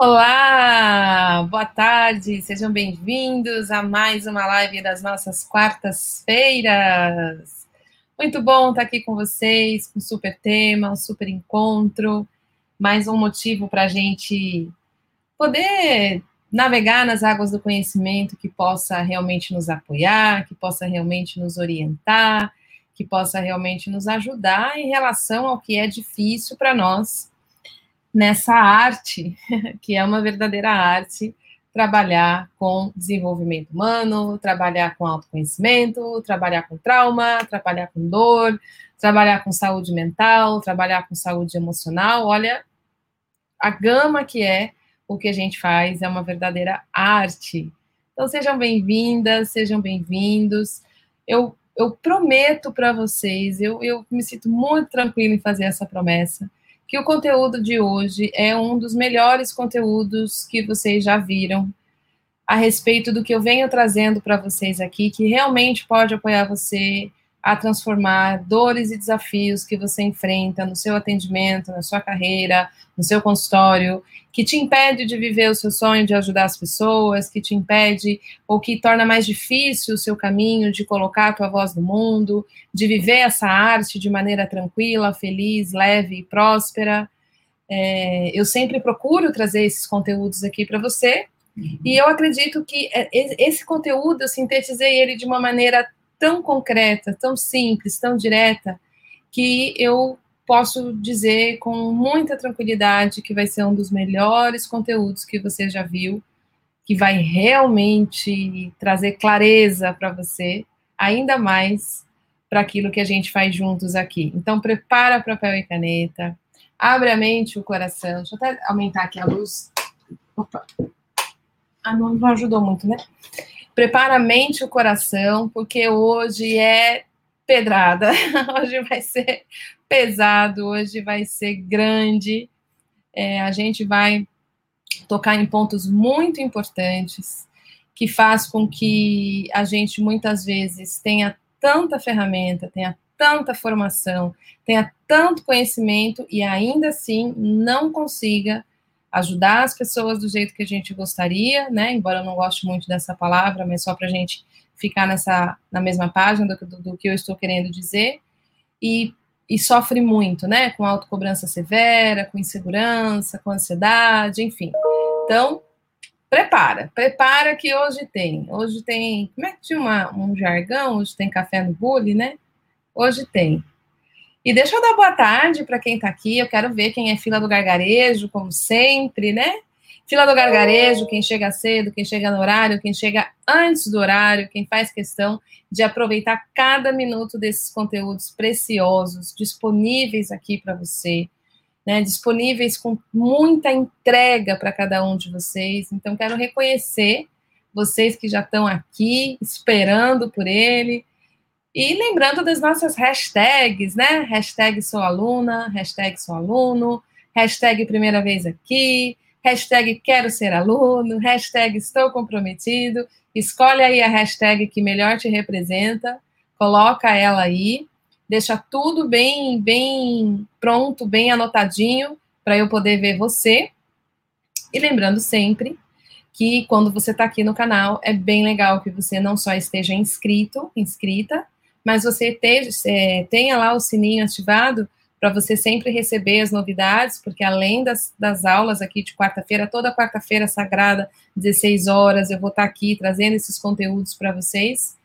Olá, boa tarde, sejam bem-vindos a mais uma live das nossas quartas-feiras. Muito bom estar aqui com vocês, com um super tema, um super encontro, mais um motivo para a gente poder navegar nas águas do conhecimento que possa realmente nos apoiar, que possa realmente nos orientar, que possa realmente nos ajudar em relação ao que é difícil para nós nessa arte, que é uma verdadeira arte, trabalhar com desenvolvimento humano, trabalhar com autoconhecimento, trabalhar com trauma, trabalhar com dor, trabalhar com saúde mental, trabalhar com saúde emocional. Olha, a gama que é o que a gente faz é uma verdadeira arte. Então sejam bem-vindas, sejam bem-vindos. Eu, eu prometo para vocês, eu, eu me sinto muito tranquila em fazer essa promessa, que o conteúdo de hoje é um dos melhores conteúdos que vocês já viram a respeito do que eu venho trazendo para vocês aqui, que realmente pode apoiar você a transformar dores e desafios que você enfrenta no seu atendimento, na sua carreira, no seu consultório, que te impede de viver o seu sonho de ajudar as pessoas, que te impede ou que torna mais difícil o seu caminho de colocar a tua voz no mundo, de viver essa arte de maneira tranquila, feliz, leve e próspera. É, eu sempre procuro trazer esses conteúdos aqui para você. Uhum. E eu acredito que é, esse conteúdo, eu sintetizei ele de uma maneira tão concreta, tão simples, tão direta, que eu posso dizer com muita tranquilidade que vai ser um dos melhores conteúdos que você já viu, que vai realmente trazer clareza para você, ainda mais para aquilo que a gente faz juntos aqui. Então, prepara papel e caneta, abre a mente e o coração. Deixa eu até aumentar aqui a luz. Opa. Ah, não, não ajudou muito, né? Prepara a mente e o coração, porque hoje é pedrada. Hoje vai ser pesado, hoje vai ser grande. É, a gente vai tocar em pontos muito importantes que faz com que a gente muitas vezes tenha tanta ferramenta, tenha tanta formação, tenha tanto conhecimento e ainda assim não consiga ajudar as pessoas do jeito que a gente gostaria, né? Embora eu não goste muito dessa palavra, mas só para a gente ficar nessa na mesma página do, do, do, que eu estou querendo dizer. E, e sofre muito, né? Com autocobrança severa, com insegurança, com ansiedade, enfim. Então, prepara, prepara que hoje tem. Hoje tem, como é que tinha uma, um jargão? Hoje tem café no bule, né? Hoje tem. E deixa eu dar boa tarde para quem está aqui. Eu quero ver quem é fila do gargarejo, como sempre, né? Fila do gargarejo, quem chega cedo, quem chega no horário, quem chega antes do horário, quem faz questão de aproveitar cada minuto desses conteúdos preciosos disponíveis aqui para você, né? Disponíveis com muita entrega para cada um de vocês. Então, quero reconhecer vocês que já estão aqui esperando por ele, e lembrando das nossas hashtags, né? Hashtag sou aluna, hashtag sou aluno, hashtag primeira vez aqui, hashtag quero ser aluno, hashtag estou comprometido. Escolhe aí a hashtag que melhor te representa, coloca ela aí, deixa tudo bem, bem pronto, bem anotadinho para eu poder ver você. E lembrando sempre que quando você está aqui no canal, é bem legal que você não só esteja inscrito, inscrita, mas você é, tenha lá o sininho ativado para você sempre receber as novidades, porque além das, das aulas aqui de quarta-feira, toda quarta-feira sagrada, 16 horas, eu vou estar tá aqui trazendo esses conteúdos para vocês.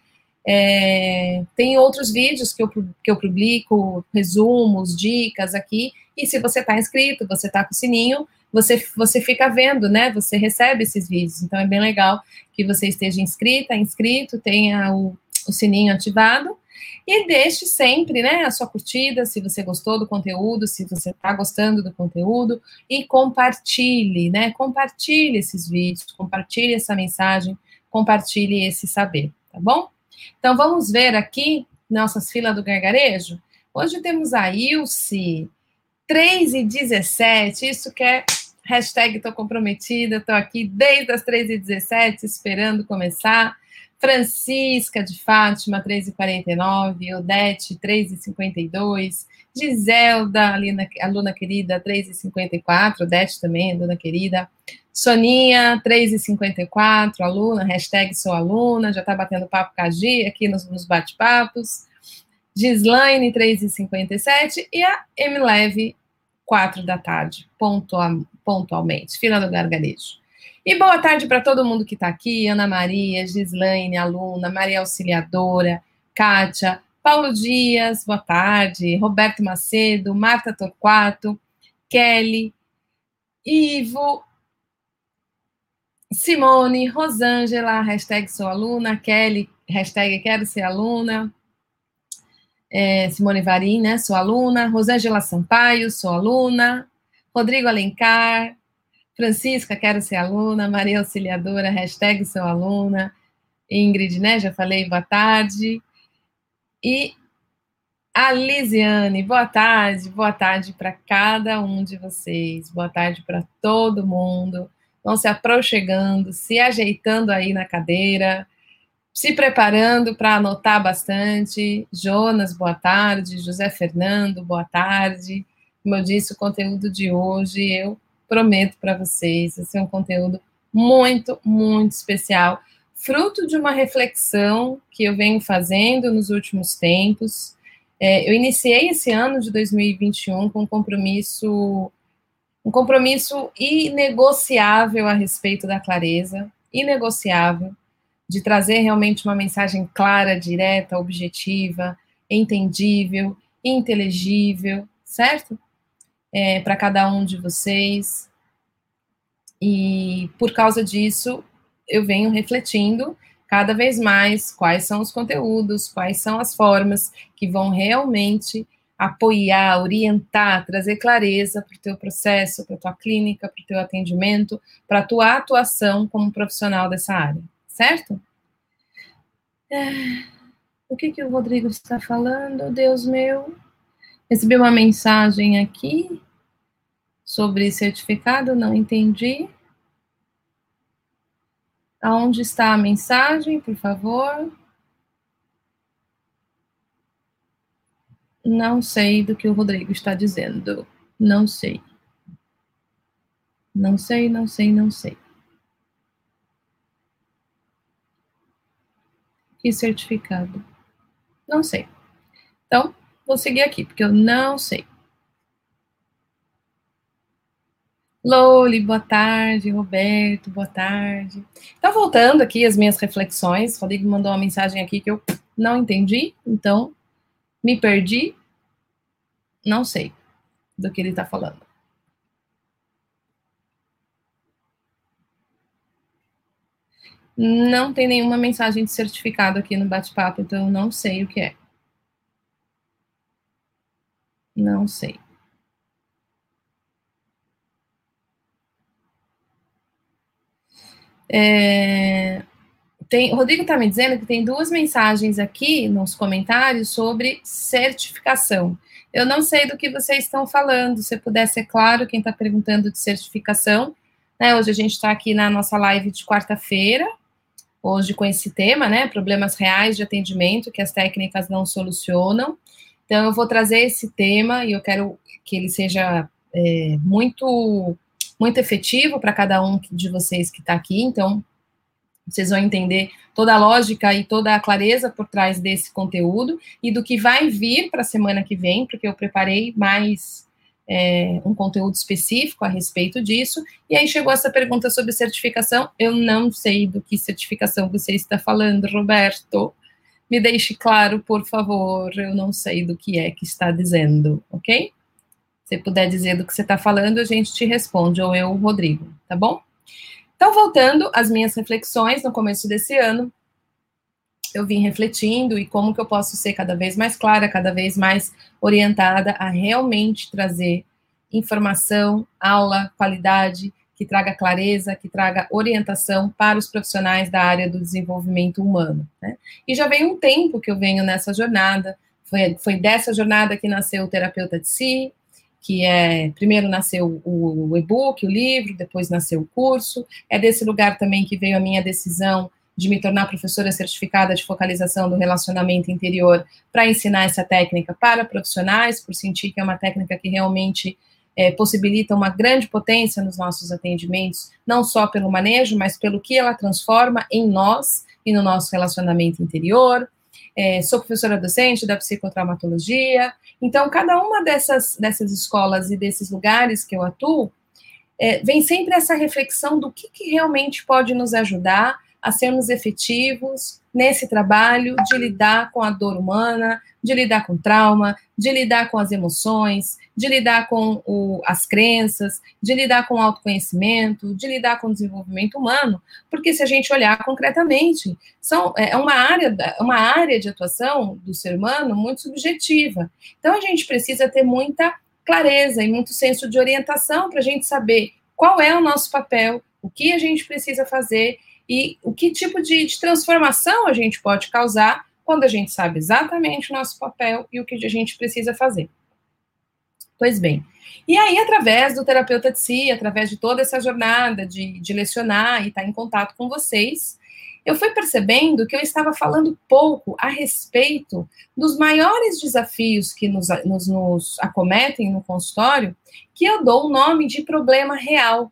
É, tem outros vídeos que eu, que eu publico, resumos, dicas aqui, e se você está inscrito, você está com o sininho, você, você fica vendo, né? Você recebe esses vídeos. Então é bem legal que você esteja inscrita, inscrito, tenha o, o sininho ativado e deixe sempre, né, a sua curtida, se você gostou do conteúdo, se você está gostando do conteúdo, e compartilhe, né? Compartilhe esses vídeos, compartilhe essa mensagem, compartilhe esse saber, tá bom? Então vamos ver aqui nossas filas do gargarejo. Hoje temos a Ilse, 3 e 17, isso que é hashtag tô comprometida, tô aqui desde as 3 e 17 esperando começar. Francisca de Fátima, 3h49, Odete, 3h52, Giselda, aluna, aluna querida, 3h54, Odete também, aluna querida, Soninha, 3h54, aluna, hashtag sou aluna, já está batendo papo com a Gi aqui nos, nos bate-papos. Gislaine, 3h57, e a Emileve, 4 da tarde, pontual, pontualmente, fila do gargarejo. E boa tarde para todo mundo que está aqui, Ana Maria, Gislaine, aluna, Maria Auxiliadora, Kátia, Paulo Dias, boa tarde, Roberto Macedo, Marta Torquato, Kelly, Ivo, Simone, Rosângela, hashtag sou aluna, Kelly, hashtag quero ser aluna, é, Simone Varim, né, sou aluna, Rosângela Sampaio, sou aluna, Rodrigo Alencar, Francisca, quero ser aluna, Maria Auxiliadora, hashtag aluna, Ingrid, né, já falei, boa tarde, e a Lisiane, boa tarde, boa tarde para cada um de vocês, boa tarde para todo mundo, vão se aproximando, se ajeitando aí na cadeira, se preparando para anotar bastante. Jonas, boa tarde. José Fernando, boa tarde. Como eu disse, o conteúdo de hoje, eu prometo para vocês, vai ser um conteúdo muito, muito especial, fruto de uma reflexão que eu venho fazendo nos últimos tempos. É, eu iniciei esse ano de 2021 com um compromisso um compromisso inegociável a respeito da clareza, inegociável, de trazer realmente uma mensagem clara, direta, objetiva, entendível, inteligível, certo? É, Para cada um de vocês. E por causa disso, eu venho refletindo cada vez mais quais são os conteúdos, quais são as formas que vão realmente apoiar, orientar, trazer clareza para o teu processo, para a tua clínica, para o teu atendimento, para a tua atuação como profissional dessa área, certo? É, o que, que o Rodrigo está falando? Deus meu. Recebi uma mensagem aqui sobre certificado, não entendi. Aonde está a mensagem, por favor? Não sei do que o Rodrigo está dizendo. Não sei. Não sei, não sei, não sei. Que certificado? Não sei. Então, vou seguir aqui, porque eu não sei. Loli, boa tarde. Roberto, boa tarde. Então, voltando aqui as minhas reflexões, o Rodrigo mandou uma mensagem aqui que eu não entendi, então me perdi. Não sei do que ele está falando. Não tem nenhuma mensagem de certificado aqui no bate-papo, então eu não sei o que é. Não sei. É, tem, o Rodrigo está me dizendo que tem duas mensagens aqui nos comentários sobre certificação. Eu não sei do que vocês estão falando. Se puder ser claro, quem está perguntando de certificação. Né, hoje a gente está aqui na nossa live de quarta-feira, hoje com esse tema, né? Problemas reais de atendimento que as técnicas não solucionam. Então, eu vou trazer esse tema e eu quero que ele seja é, muito muito efetivo para cada um de vocês que está aqui, então vocês vão entender toda a lógica e toda a clareza por trás desse conteúdo e do que vai vir para a semana que vem, porque eu preparei mais é, um conteúdo específico a respeito disso. E aí chegou essa pergunta sobre certificação. Eu não sei do que certificação você está falando, Roberto. Me deixe claro, por favor. Eu não sei do que é que está dizendo, ok? você puder dizer do que você está falando, a gente te responde, ou eu, Rodrigo, tá bom? Então, voltando às minhas reflexões no começo desse ano, eu vim refletindo e como que eu posso ser cada vez mais clara, cada vez mais orientada a realmente trazer informação, aula, qualidade, que traga clareza, que traga orientação para os profissionais da área do desenvolvimento humano. Né? E já vem um tempo que eu venho nessa jornada, foi, foi dessa jornada que nasceu o Terapeuta de Si, que é primeiro nasceu o, o e-book, o livro, depois nasceu o curso. É desse lugar também que veio a minha decisão de me tornar professora certificada de focalização do relacionamento interior para ensinar essa técnica para profissionais, por sentir que é uma técnica que realmente é, possibilita uma grande potência nos nossos atendimentos, não só pelo manejo, mas pelo que ela transforma em nós e no nosso relacionamento interior. É, sou professora docente da psicotraumatologia, então cada uma dessas, dessas escolas e desses lugares que eu atuo, é, vem sempre essa reflexão do que, que realmente pode nos ajudar a sermos efetivos nesse trabalho de lidar com a dor humana, de lidar com trauma, de lidar com as emoções, de lidar com o, as crenças, de lidar com o autoconhecimento, de lidar com o desenvolvimento humano, porque se a gente olhar concretamente, são, é uma área, uma área de atuação do ser humano muito subjetiva. Então a gente precisa ter muita clareza e muito senso de orientação para a gente saber qual é o nosso papel, o que a gente precisa fazer e o que tipo de, de transformação a gente pode causar quando a gente sabe exatamente o nosso papel e o que a gente precisa fazer. Pois bem, e aí, através do terapeuta de si, através de toda essa jornada de, de lecionar e estar em contato com vocês, eu fui percebendo que eu estava falando pouco a respeito dos maiores desafios que nos, nos, nos acometem no consultório, que eu dou o nome de problema real.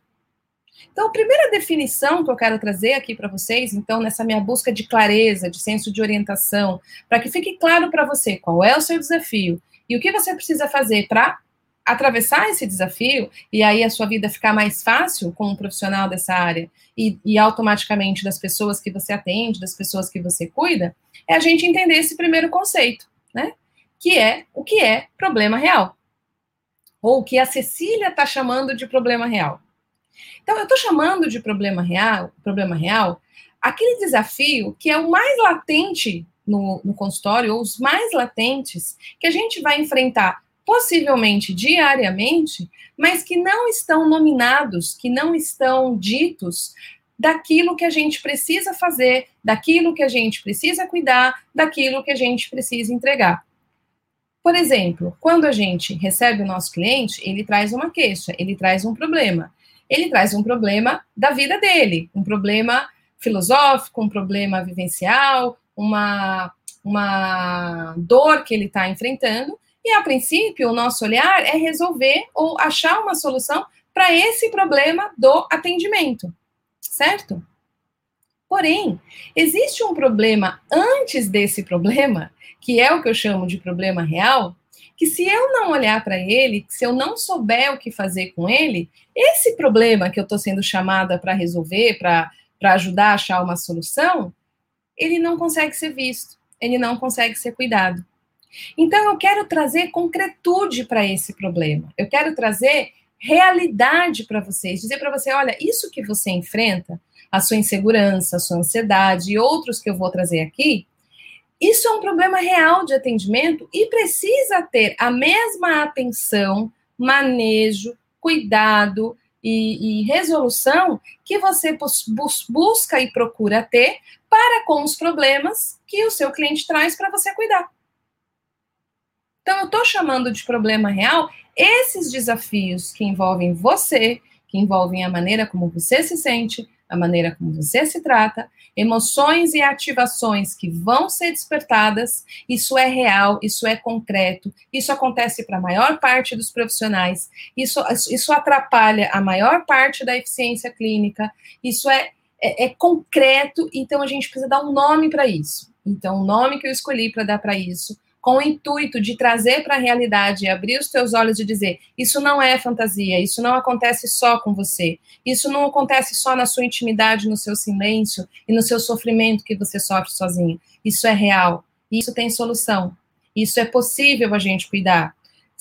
Então, a primeira definição que eu quero trazer aqui para vocês, então, nessa minha busca de clareza, de senso de orientação, para que fique claro para você qual é o seu desafio e o que você precisa fazer para atravessar esse desafio e aí a sua vida ficar mais fácil como um profissional dessa área e, e, automaticamente das pessoas que você atende, das pessoas que você cuida, é a gente entender esse primeiro conceito, né? Que é o que é problema real. Ou o que a Cecília está chamando de problema real. Então, eu estou chamando de problema real, problema real, aquele desafio que é o mais latente no, no consultório, ou os mais latentes, que a gente vai enfrentar possivelmente diariamente, mas que não estão nominados, que não estão ditos daquilo que a gente precisa fazer, daquilo que a gente precisa cuidar, daquilo que a gente precisa entregar. Por exemplo, quando a gente recebe o nosso cliente, ele traz uma queixa, ele traz um problema ele traz um problema da vida dele, um problema filosófico, um problema vivencial, uma, uma dor que ele está enfrentando, e a princípio o nosso olhar é resolver ou achar uma solução para esse problema do atendimento, certo? Porém, existe um problema antes desse problema, que é o que eu chamo de problema real, que se eu não olhar para ele, se eu não souber o que fazer com ele, esse problema que eu estou sendo chamada para resolver, para ajudar a achar uma solução, ele não consegue ser visto, ele não consegue ser cuidado. Então, eu quero trazer concretude para esse problema, eu quero trazer realidade para vocês, dizer para você: olha, isso que você enfrenta, a sua insegurança, a sua ansiedade e outros que eu vou trazer aqui, isso é um problema real de atendimento e precisa ter a mesma atenção, manejo, cuidado e, e resolução que você bus busca e procura ter para com os problemas que o seu cliente traz para você cuidar. Então, eu estou chamando de problema real esses desafios que envolvem você, que envolvem a maneira como você se sente, a maneira como você se trata, emoções e ativações que vão ser despertadas, isso é real, isso é concreto, isso acontece para a maior parte dos profissionais, isso, isso atrapalha a maior parte da eficiência clínica, isso é, é, é concreto, então a gente precisa dar um nome para isso. Então, o nome que eu escolhi para dar para isso com o intuito de trazer para a realidade, abrir os teus olhos e dizer: isso não é fantasia, isso não acontece só com você, isso não acontece só na sua intimidade, no seu silêncio e no seu sofrimento que você sofre sozinho. Isso é real, isso tem solução, isso é possível a gente cuidar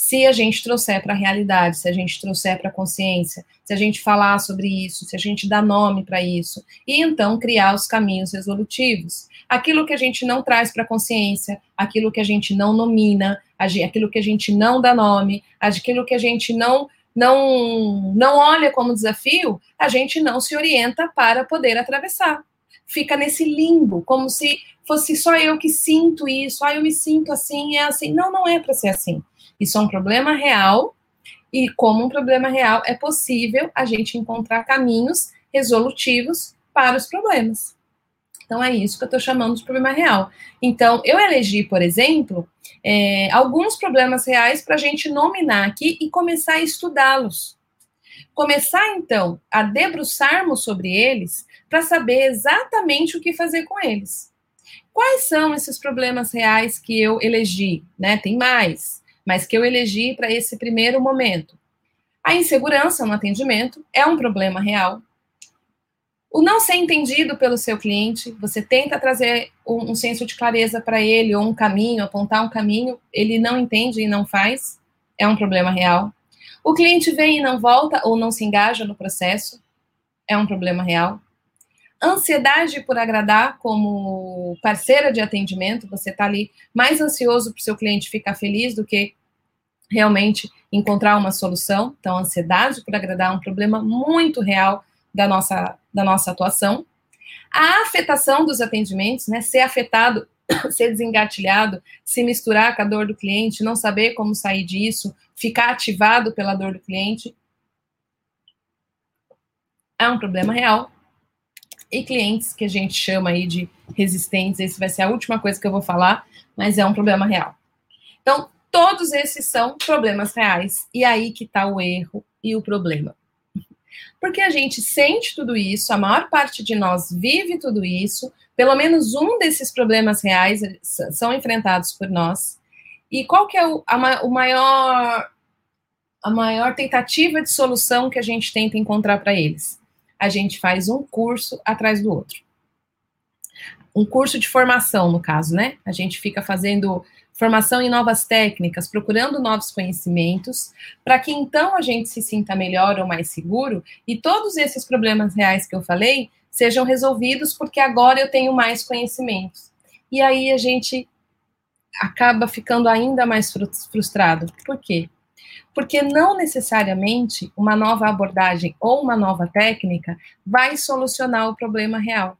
se a gente trouxer para a realidade, se a gente trouxer para a consciência, se a gente falar sobre isso, se a gente dar nome para isso, e então criar os caminhos resolutivos. Aquilo que a gente não traz para a consciência, aquilo que a gente não nomina, aquilo que a gente não dá nome, aquilo que a gente não não não olha como desafio, a gente não se orienta para poder atravessar. Fica nesse limbo, como se fosse só eu que sinto isso, ah, eu me sinto assim, é assim. Não, não é para ser assim. Isso é um problema real, e como um problema real, é possível a gente encontrar caminhos resolutivos para os problemas. Então, é isso que eu estou chamando de problema real. Então, eu elegi, por exemplo, é, alguns problemas reais para a gente nominar aqui e começar a estudá-los. Começar, então, a debruçarmos sobre eles para saber exatamente o que fazer com eles. Quais são esses problemas reais que eu elegi? Né? Tem mais, mas que eu elegi para esse primeiro momento. A insegurança no atendimento é um problema real. O não ser entendido pelo seu cliente, você tenta trazer um, um senso de clareza para ele, ou um caminho, apontar um caminho, ele não entende e não faz, é um problema real. O cliente vem e não volta ou não se engaja no processo, é um problema real. Ansiedade por agradar como parceira de atendimento, você está ali mais ansioso para o seu cliente ficar feliz do que realmente encontrar uma solução. Então, ansiedade por agradar é um problema muito real da nossa, da nossa atuação. A afetação dos atendimentos, né, ser afetado, ser desengatilhado, se misturar com a dor do cliente, não saber como sair disso, ficar ativado pela dor do cliente, é um problema real. E clientes que a gente chama aí de resistentes, esse vai ser a última coisa que eu vou falar, mas é um problema real. Então, todos esses são problemas reais. E aí que está o erro e o problema. Porque a gente sente tudo isso, a maior parte de nós vive tudo isso, pelo menos um desses problemas reais são enfrentados por nós. E qual que é o, a, o maior a maior tentativa de solução que a gente tenta encontrar para eles? A gente faz um curso atrás do outro. Um curso de formação, no caso, né? A gente fica fazendo formação em novas técnicas, procurando novos conhecimentos, para que então a gente se sinta melhor ou mais seguro e todos esses problemas reais que eu falei sejam resolvidos porque agora eu tenho mais conhecimentos. E aí a gente acaba ficando ainda mais frustrado. Por quê? Porque não necessariamente uma nova abordagem ou uma nova técnica vai solucionar o problema real.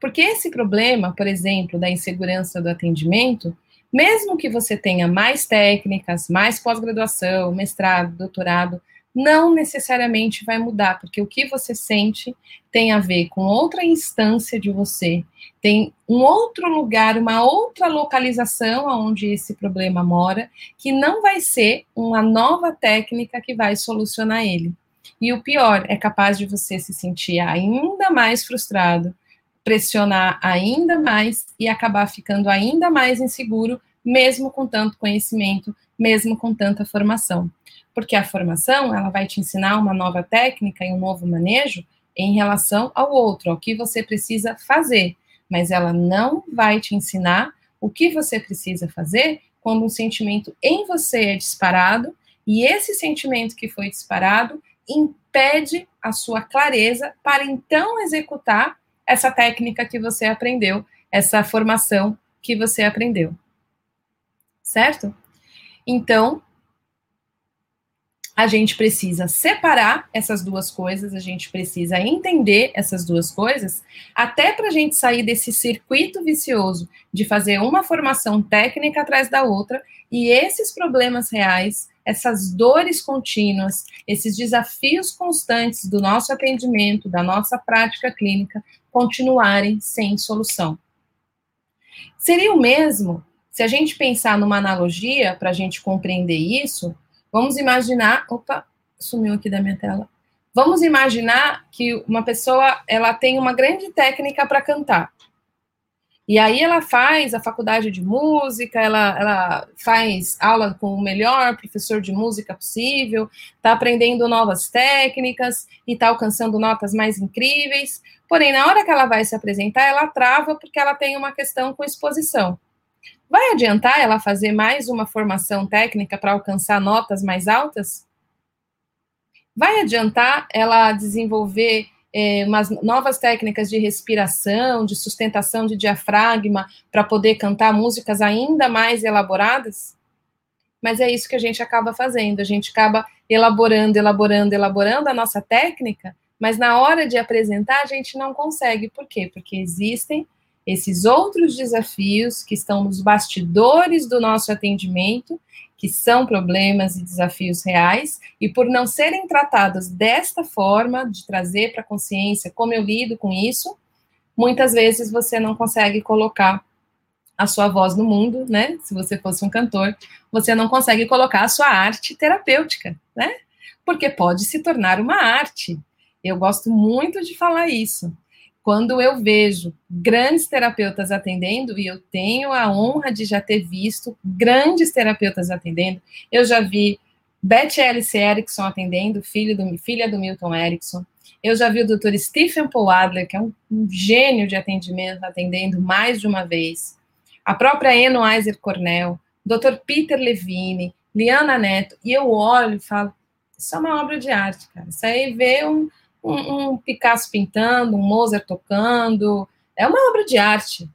Porque esse problema, por exemplo, da insegurança do atendimento, mesmo que você tenha mais técnicas, mais pós-graduação, mestrado, doutorado, não necessariamente vai mudar, porque o que você sente tem a ver com outra instância de você, tem um outro lugar, uma outra localização onde esse problema mora, que não vai ser uma nova técnica que vai solucionar ele. E o pior, é capaz de você se sentir ainda mais frustrado, pressionar ainda mais e acabar ficando ainda mais inseguro, mesmo com tanto conhecimento, mesmo com tanta formação. Porque a formação, ela vai te ensinar uma nova técnica e um novo manejo em relação ao outro, ao que você precisa fazer, mas ela não vai te ensinar o que você precisa fazer quando um sentimento em você é disparado e esse sentimento que foi disparado impede a sua clareza para então executar essa técnica que você aprendeu, essa formação que você aprendeu. Certo? Então, a gente precisa separar essas duas coisas, a gente precisa entender essas duas coisas, até para a gente sair desse circuito vicioso de fazer uma formação técnica atrás da outra e esses problemas reais, essas dores contínuas, esses desafios constantes do nosso atendimento, da nossa prática clínica, continuarem sem solução. Seria o mesmo se a gente pensar numa analogia para a gente compreender isso. Vamos imaginar, opa, sumiu aqui da minha tela. Vamos imaginar que uma pessoa ela tem uma grande técnica para cantar. E aí ela faz a faculdade de música, ela, ela faz aula com o melhor professor de música possível, está aprendendo novas técnicas e está alcançando notas mais incríveis. Porém, na hora que ela vai se apresentar, ela trava porque ela tem uma questão com exposição. Vai adiantar ela fazer mais uma formação técnica para alcançar notas mais altas? Vai adiantar ela desenvolver é, umas novas técnicas de respiração, de sustentação de diafragma, para poder cantar músicas ainda mais elaboradas? Mas é isso que a gente acaba fazendo, a gente acaba elaborando, elaborando, elaborando a nossa técnica, mas na hora de apresentar a gente não consegue. Por quê? Porque existem esses outros desafios que estão nos bastidores do nosso atendimento que são problemas e desafios reais, e por não serem tratados desta forma, de trazer para a consciência como eu lido com isso, muitas vezes você não consegue colocar a sua voz no mundo, né? Se você fosse um cantor, você não consegue colocar a sua arte terapêutica, né? Porque pode se tornar uma arte. Eu gosto muito de falar isso. Quando eu vejo grandes terapeutas atendendo, e eu tenho a honra de já ter visto grandes terapeutas atendendo, eu já vi Beth Alice Erickson atendendo, filho do, filha do Milton Erickson. Eu já vi o Dr. Stephen Paul Adler, que é um, um, gênio de atendimento, atendendo mais de uma vez. A própria Eno Eiser Cornell, Dr. Peter Levine, Liana Neto. E eu olho e falo, isso é uma obra de arte, cara. Isso aí vê um, um, um Picasso pintando, um Mozart tocando. É uma obra de arte.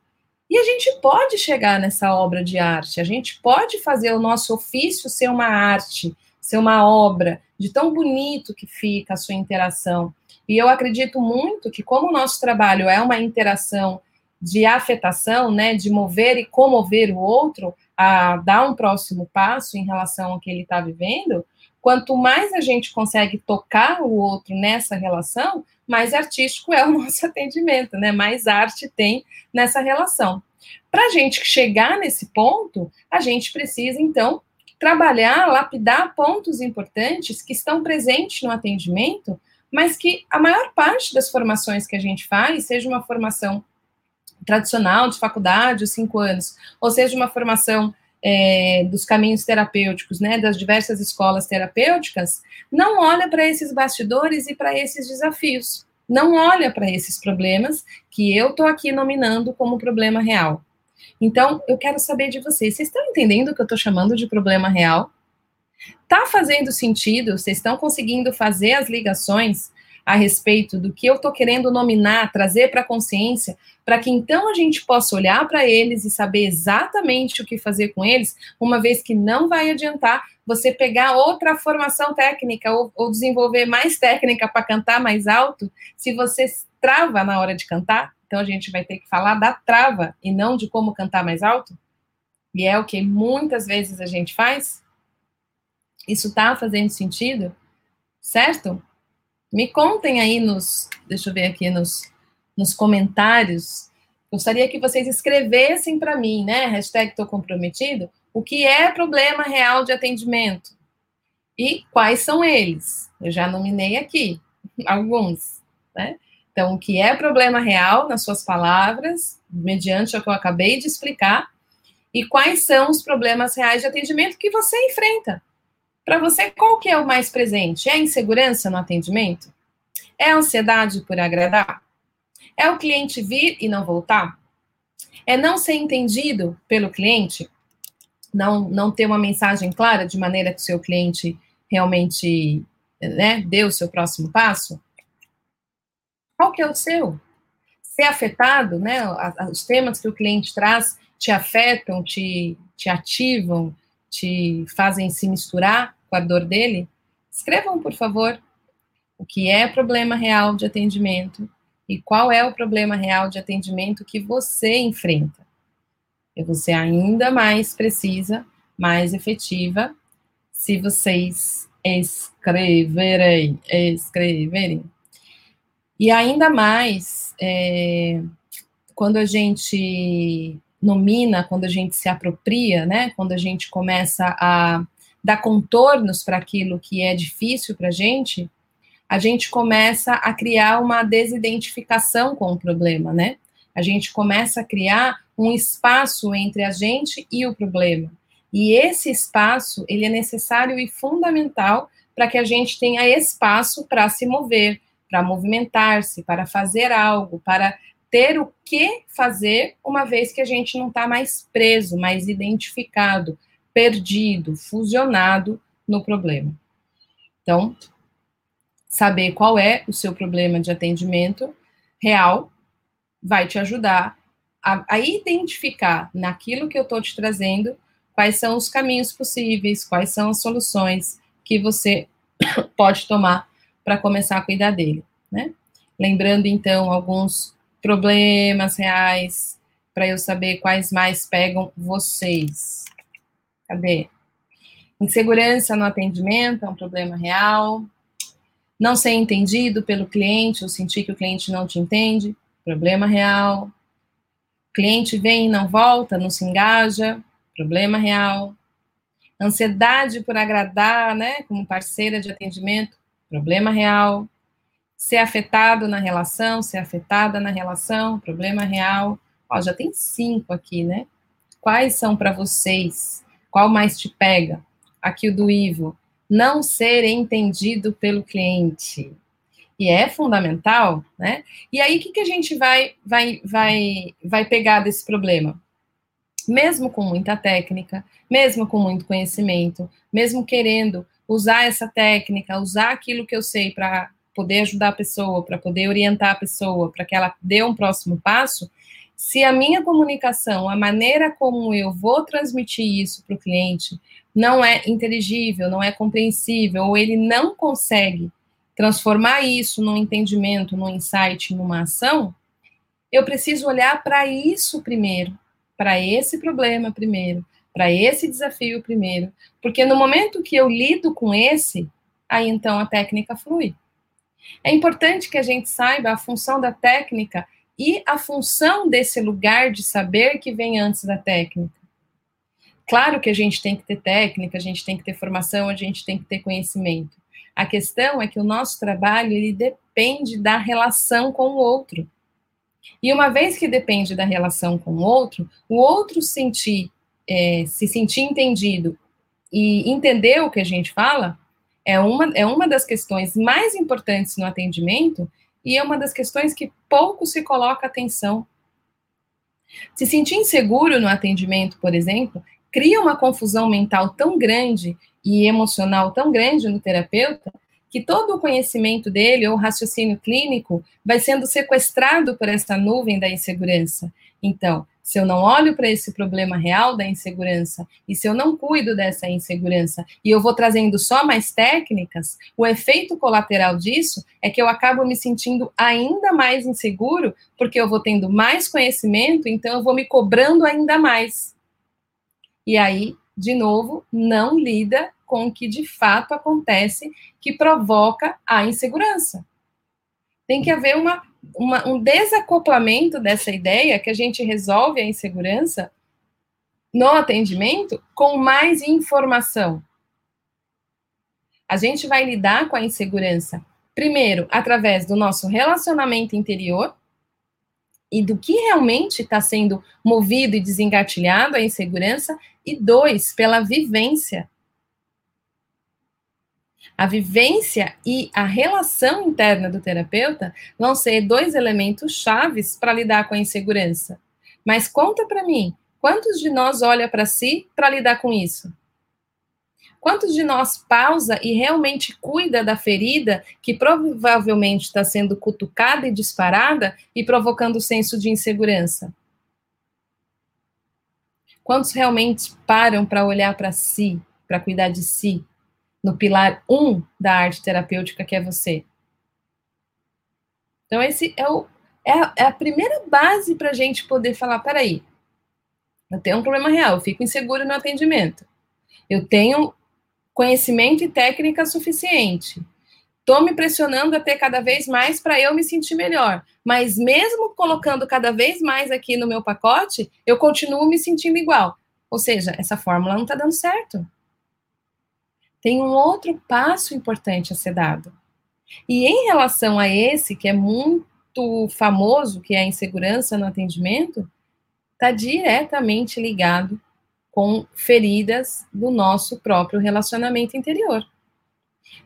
E a gente pode chegar nessa obra de arte, a gente pode fazer o nosso ofício ser uma arte, ser uma obra, de tão bonito que fica a sua interação. E eu acredito muito que, como o nosso trabalho é uma interação de afetação, né, de mover e comover o outro a dar um próximo passo em relação ao que ele está vivendo, quanto mais a gente consegue tocar o outro nessa relação, mais artístico é o nosso atendimento, né? Mais arte tem nessa relação. Para a gente chegar nesse ponto, a gente precisa, então, trabalhar, lapidar pontos importantes que estão presentes no atendimento, mas que a maior parte das formações que a gente faz, seja uma formação tradicional de faculdade, os cinco anos, ou seja uma formação é, dos caminhos terapêuticos, né, das diversas escolas terapêuticas, não olha para esses bastidores e para esses desafios, não olha para esses problemas que eu estou aqui nominando como problema real. Então, eu quero saber de vocês. Vocês estão entendendo o que eu estou chamando de problema real? Tá fazendo sentido? Vocês estão conseguindo fazer as ligações a respeito do que eu estou querendo nominar, trazer para a consciência, para que então a gente possa olhar para eles e saber exatamente o que fazer com eles, uma vez que não vai adiantar você pegar outra formação técnica ou, ou desenvolver mais técnica para cantar mais alto, se você trava na hora de cantar, então a gente vai ter que falar da trava e não de como cantar mais alto. E é o que muitas vezes a gente faz. Isso está fazendo sentido? Certo? Me contem aí nos, deixa eu ver aqui nos, nos comentários. Gostaria que vocês escrevessem para mim, né? Hashtag estou comprometido. O que é problema real de atendimento? E quais são eles? Eu já nominei aqui alguns, né? Então, o que é problema real, nas suas palavras, mediante o que eu acabei de explicar, e quais são os problemas reais de atendimento que você enfrenta. Para você, qual que é o mais presente? É insegurança no atendimento? É ansiedade por agradar? É o cliente vir e não voltar? É não ser entendido pelo cliente? Não, não ter uma mensagem clara de maneira que o seu cliente realmente né, dê o seu próximo passo? Qual que é o seu? Ser afetado, né? Os temas que o cliente traz te afetam, te, te ativam, te fazem se misturar com a dor dele? Escrevam, por favor, o que é problema real de atendimento e qual é o problema real de atendimento que você enfrenta. E você ainda mais precisa, mais efetiva, se vocês escreverem, escreverem e ainda mais, é, quando a gente nomina, quando a gente se apropria, né, quando a gente começa a dar contornos para aquilo que é difícil para a gente, a gente começa a criar uma desidentificação com o problema, né? A gente começa a criar um espaço entre a gente e o problema. E esse espaço, ele é necessário e fundamental para que a gente tenha espaço para se mover, para movimentar-se, para fazer algo, para ter o que fazer, uma vez que a gente não está mais preso, mais identificado, perdido, fusionado no problema. Então, saber qual é o seu problema de atendimento real vai te ajudar a, a identificar naquilo que eu estou te trazendo quais são os caminhos possíveis, quais são as soluções que você pode tomar para começar a cuidar dele, né? Lembrando então alguns problemas reais para eu saber quais mais pegam vocês. Cadê? Insegurança no atendimento é um problema real. Não ser entendido pelo cliente ou sentir que o cliente não te entende. problema real. Cliente vem e não volta, não se engaja, problema real. Ansiedade por agradar, né, como parceira de atendimento, problema real. Ser afetado na relação, ser afetada na relação, problema real. Ó, já tem cinco aqui, né? Quais são para vocês? Qual mais te pega? Aqui o do Ivo. Não ser entendido pelo cliente. E é fundamental, né? E aí, o que, que a gente vai, vai, vai, vai pegar desse problema? Mesmo com muita técnica, mesmo com muito conhecimento, mesmo querendo usar essa técnica, usar aquilo que eu sei para poder ajudar a pessoa, para poder orientar a pessoa, para que ela dê um próximo passo, se a minha comunicação, a maneira como eu vou transmitir isso para o cliente, não é inteligível, não é compreensível, ou ele não consegue transformar isso num entendimento, num insight, numa ação, eu preciso olhar para isso primeiro, para esse problema primeiro, para esse desafio primeiro, porque no momento que eu lido com esse, aí então a técnica flui. É importante que a gente saiba a função da técnica e a função desse lugar de saber que vem antes da técnica. Claro que a gente tem que ter técnica, a gente tem que ter formação, a gente tem que ter conhecimento. A questão é que o nosso trabalho ele depende da relação com o outro. E uma vez que depende da relação com o outro, o outro sentir, é, se sentir entendido e entender o que a gente fala, é uma, é uma das questões mais importantes no atendimento e é uma das questões que pouco se coloca atenção. Se sentir inseguro no atendimento, por exemplo, cria uma confusão mental tão grande e emocional tão grande no terapeuta que todo o conhecimento dele ou raciocínio clínico vai sendo sequestrado por essa nuvem da insegurança. Então, se eu não olho para esse problema real da insegurança e se eu não cuido dessa insegurança e eu vou trazendo só mais técnicas, o efeito colateral disso é que eu acabo me sentindo ainda mais inseguro, porque eu vou tendo mais conhecimento, então eu vou me cobrando ainda mais. E aí, de novo, não lida com o que de fato acontece que provoca a insegurança. Tem que haver uma uma, um desacoplamento dessa ideia que a gente resolve a insegurança no atendimento com mais informação. A gente vai lidar com a insegurança, primeiro, através do nosso relacionamento interior e do que realmente está sendo movido e desengatilhado a insegurança, e dois, pela vivência a vivência e a relação interna do terapeuta vão ser dois elementos chaves para lidar com a insegurança. Mas conta para mim, quantos de nós olha para si para lidar com isso? Quantos de nós pausa e realmente cuida da ferida que provavelmente está sendo cutucada e disparada e provocando o senso de insegurança? Quantos realmente param para olhar para si, para cuidar de si, no pilar 1 um da arte terapêutica, que é você. Então, esse é, o, é, a, é primeira base para a gente poder falar: peraí, eu tenho um problema real, eu fico inseguro no atendimento. Eu tenho conhecimento e técnica suficiente. Estou me pressionando a ter cada vez mais para eu me sentir melhor. Mas mesmo colocando cada vez mais aqui no meu pacote, eu continuo me sentindo igual. Ou seja, essa fórmula não está dando certo tem um outro passo importante a ser dado. E em relação a esse, que é muito famoso, que é a insegurança no atendimento, está diretamente ligado com feridas do nosso próprio relacionamento interior.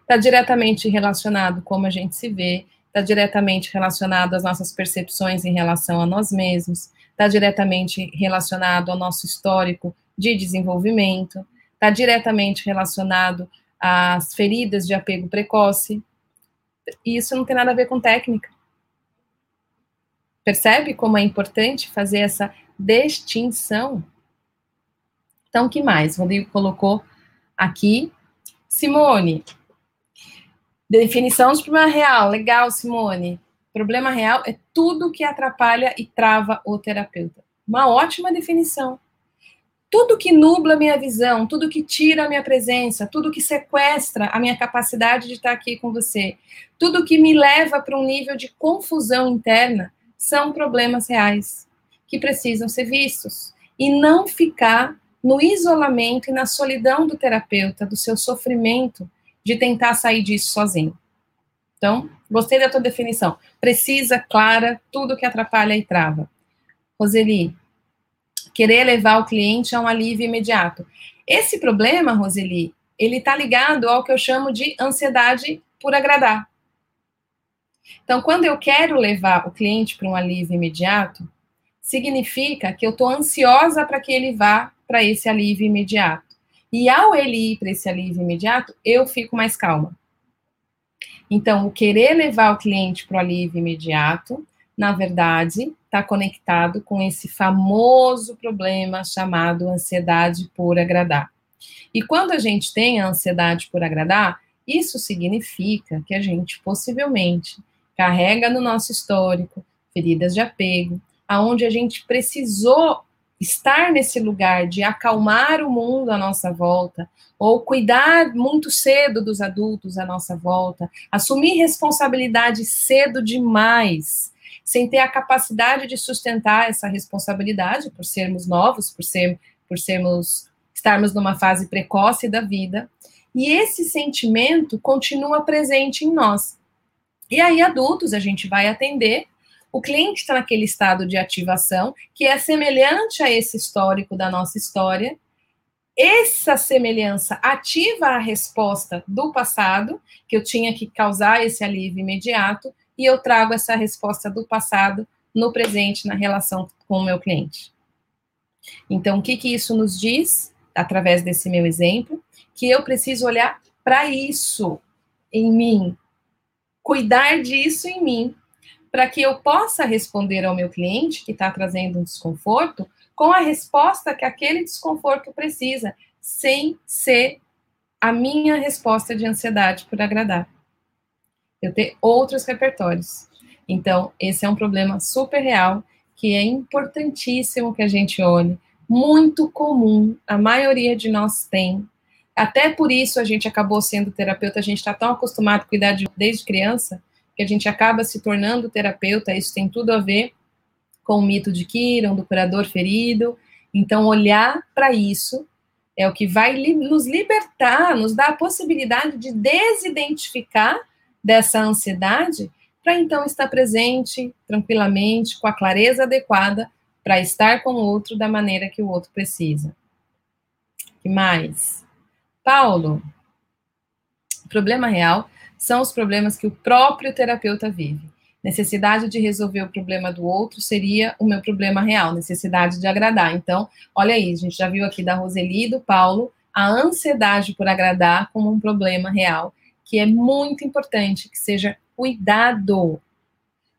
Está diretamente relacionado como a gente se vê, está diretamente relacionado às nossas percepções em relação a nós mesmos, está diretamente relacionado ao nosso histórico de desenvolvimento, está diretamente relacionado às feridas de apego precoce. E isso não tem nada a ver com técnica. Percebe como é importante fazer essa distinção? Então, que mais? Rodrigo colocou aqui. Simone, definição de problema real. Legal, Simone. Problema real é tudo que atrapalha e trava o terapeuta. Uma ótima definição tudo que nubla minha visão, tudo que tira a minha presença, tudo que sequestra a minha capacidade de estar aqui com você, tudo que me leva para um nível de confusão interna, são problemas reais que precisam ser vistos e não ficar no isolamento e na solidão do terapeuta, do seu sofrimento de tentar sair disso sozinho. Então, gostei da tua definição. Precisa, clara, tudo que atrapalha e trava. Roseli, querer levar o cliente a um alívio imediato. Esse problema, Roseli, ele está ligado ao que eu chamo de ansiedade por agradar. Então, quando eu quero levar o cliente para um alívio imediato, significa que eu estou ansiosa para que ele vá para esse alívio imediato. E ao ele ir para esse alívio imediato, eu fico mais calma. Então, o querer levar o cliente para o alívio imediato, na verdade, está conectado com esse famoso problema chamado ansiedade por agradar. E quando a gente tem a ansiedade por agradar, isso significa que a gente possivelmente carrega no nosso histórico feridas de apego, aonde a gente precisou estar nesse lugar de acalmar o mundo à nossa volta, ou cuidar muito cedo dos adultos à nossa volta, assumir responsabilidade cedo demais, sem ter a capacidade de sustentar essa responsabilidade por sermos novos, por, ser, por sermos estarmos numa fase precoce da vida. E esse sentimento continua presente em nós. E aí, adultos, a gente vai atender o cliente está naquele estado de ativação que é semelhante a esse histórico da nossa história. Essa semelhança ativa a resposta do passado, que eu tinha que causar esse alívio imediato, e eu trago essa resposta do passado no presente, na relação com o meu cliente. Então, o que, que isso nos diz, através desse meu exemplo? Que eu preciso olhar para isso em mim, cuidar disso em mim, para que eu possa responder ao meu cliente que está trazendo um desconforto com a resposta que aquele desconforto precisa, sem ser a minha resposta de ansiedade por agradar. Eu ter outros repertórios. Então, esse é um problema super real que é importantíssimo que a gente olhe, muito comum, a maioria de nós tem. Até por isso a gente acabou sendo terapeuta, a gente está tão acostumado a cuidar de desde criança, que a gente acaba se tornando terapeuta, isso tem tudo a ver com o mito de Kiron, do curador ferido. Então, olhar para isso é o que vai nos libertar, nos dar a possibilidade de desidentificar dessa ansiedade, para então estar presente tranquilamente, com a clareza adequada, para estar com o outro da maneira que o outro precisa. que mais? Paulo, problema real são os problemas que o próprio terapeuta vive. Necessidade de resolver o problema do outro seria o meu problema real, necessidade de agradar. Então, olha aí, a gente já viu aqui da Roseli e do Paulo a ansiedade por agradar como um problema real, que é muito importante que seja cuidado.